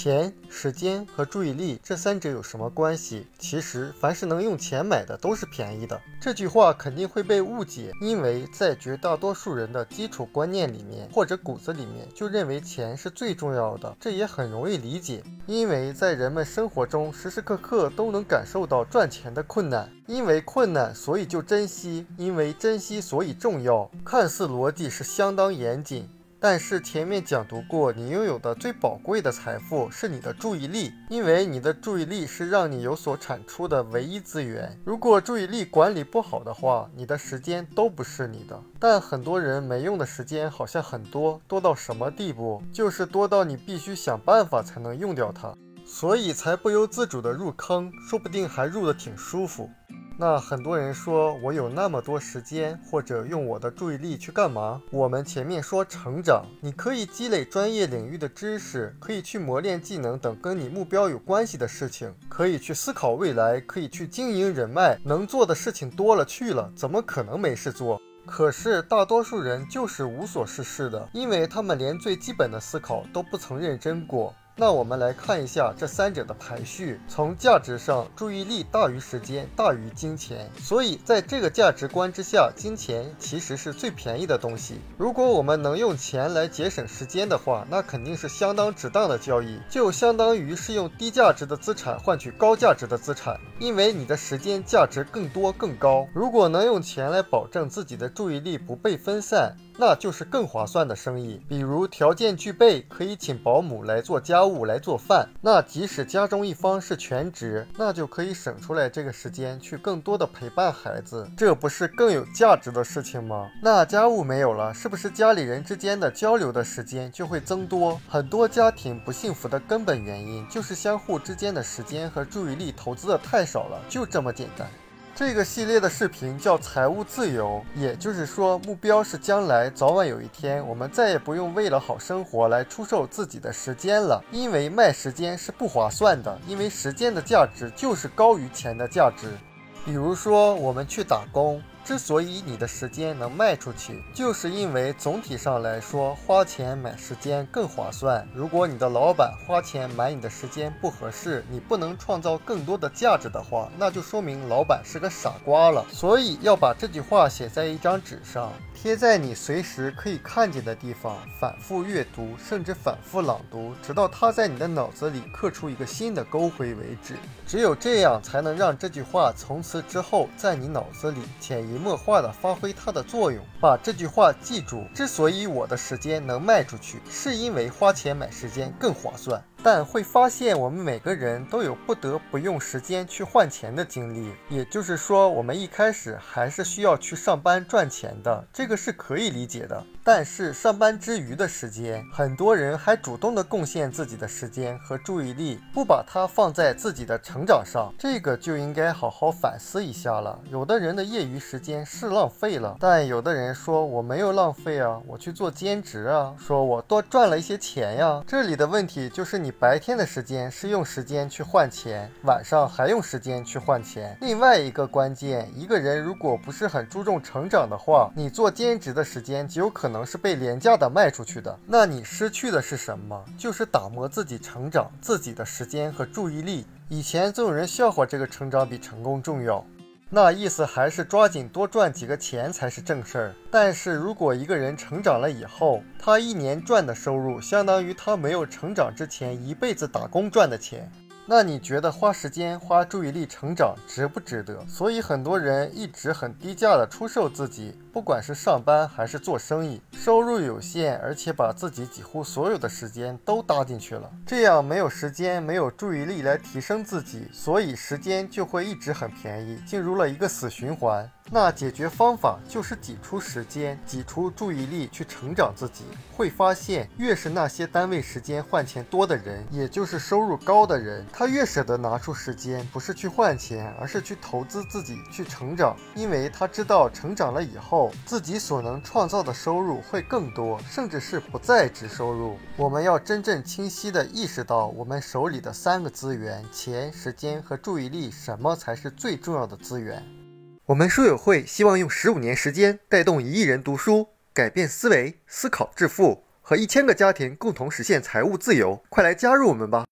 钱、时间和注意力这三者有什么关系？其实，凡是能用钱买的都是便宜的。这句话肯定会被误解，因为在绝大多数人的基础观念里面或者骨子里面就认为钱是最重要的。这也很容易理解，因为在人们生活中时时刻刻都能感受到赚钱的困难。因为困难，所以就珍惜；因为珍惜，所以重要。看似逻辑是相当严谨。但是前面讲读过，你拥有的最宝贵的财富是你的注意力，因为你的注意力是让你有所产出的唯一资源。如果注意力管理不好的话，你的时间都不是你的。但很多人没用的时间好像很多，多到什么地步？就是多到你必须想办法才能用掉它，所以才不由自主的入坑，说不定还入得挺舒服。那很多人说我有那么多时间，或者用我的注意力去干嘛？我们前面说成长，你可以积累专业领域的知识，可以去磨练技能等跟你目标有关系的事情，可以去思考未来，可以去经营人脉，能做的事情多了去了，怎么可能没事做？可是大多数人就是无所事事的，因为他们连最基本的思考都不曾认真过。那我们来看一下这三者的排序。从价值上，注意力大于时间，大于金钱。所以在这个价值观之下，金钱其实是最便宜的东西。如果我们能用钱来节省时间的话，那肯定是相当值当的交易，就相当于是用低价值的资产换取高价值的资产，因为你的时间价值更多更高。如果能用钱来保证自己的注意力不被分散。那就是更划算的生意。比如条件具备，可以请保姆来做家务、来做饭。那即使家中一方是全职，那就可以省出来这个时间去更多的陪伴孩子，这不是更有价值的事情吗？那家务没有了，是不是家里人之间的交流的时间就会增多？很多家庭不幸福的根本原因就是相互之间的时间和注意力投资的太少了，就这么简单。这个系列的视频叫财务自由，也就是说，目标是将来早晚有一天，我们再也不用为了好生活来出售自己的时间了，因为卖时间是不划算的，因为时间的价值就是高于钱的价值。比如说，我们去打工。之所以你的时间能卖出去，就是因为总体上来说，花钱买时间更划算。如果你的老板花钱买你的时间不合适，你不能创造更多的价值的话，那就说明老板是个傻瓜了。所以要把这句话写在一张纸上。贴在你随时可以看见的地方，反复阅读，甚至反复朗读，直到它在你的脑子里刻出一个新的勾回为止。只有这样，才能让这句话从此之后在你脑子里潜移默化地发挥它的作用。把这句话记住：之所以我的时间能卖出去，是因为花钱买时间更划算。但会发现，我们每个人都有不得不用时间去换钱的经历。也就是说，我们一开始还是需要去上班赚钱的，这个是可以理解的。但是上班之余的时间，很多人还主动的贡献自己的时间和注意力，不把它放在自己的成长上，这个就应该好好反思一下了。有的人的业余时间是浪费了，但有的人说我没有浪费啊，我去做兼职啊，说我多赚了一些钱呀。这里的问题就是你。白天的时间是用时间去换钱，晚上还用时间去换钱。另外一个关键，一个人如果不是很注重成长的话，你做兼职的时间极有可能是被廉价的卖出去的。那你失去的是什么？就是打磨自己成长自己的时间和注意力。以前总有人笑话这个成长比成功重要。那意思还是抓紧多赚几个钱才是正事儿。但是如果一个人成长了以后，他一年赚的收入相当于他没有成长之前一辈子打工赚的钱。那你觉得花时间、花注意力成长值不值得？所以很多人一直很低价的出售自己，不管是上班还是做生意，收入有限，而且把自己几乎所有的时间都搭进去了，这样没有时间、没有注意力来提升自己，所以时间就会一直很便宜，进入了一个死循环。那解决方法就是挤出时间，挤出注意力去成长自己。会发现，越是那些单位时间换钱多的人，也就是收入高的人，他越舍得拿出时间，不是去换钱，而是去投资自己去成长。因为他知道，成长了以后自己所能创造的收入会更多，甚至是不在职收入。我们要真正清晰地意识到，我们手里的三个资源：钱、时间和注意力，什么才是最重要的资源？我们书友会希望用十五年时间带动一亿人读书，改变思维，思考致富，和一千个家庭共同实现财务自由。快来加入我们吧！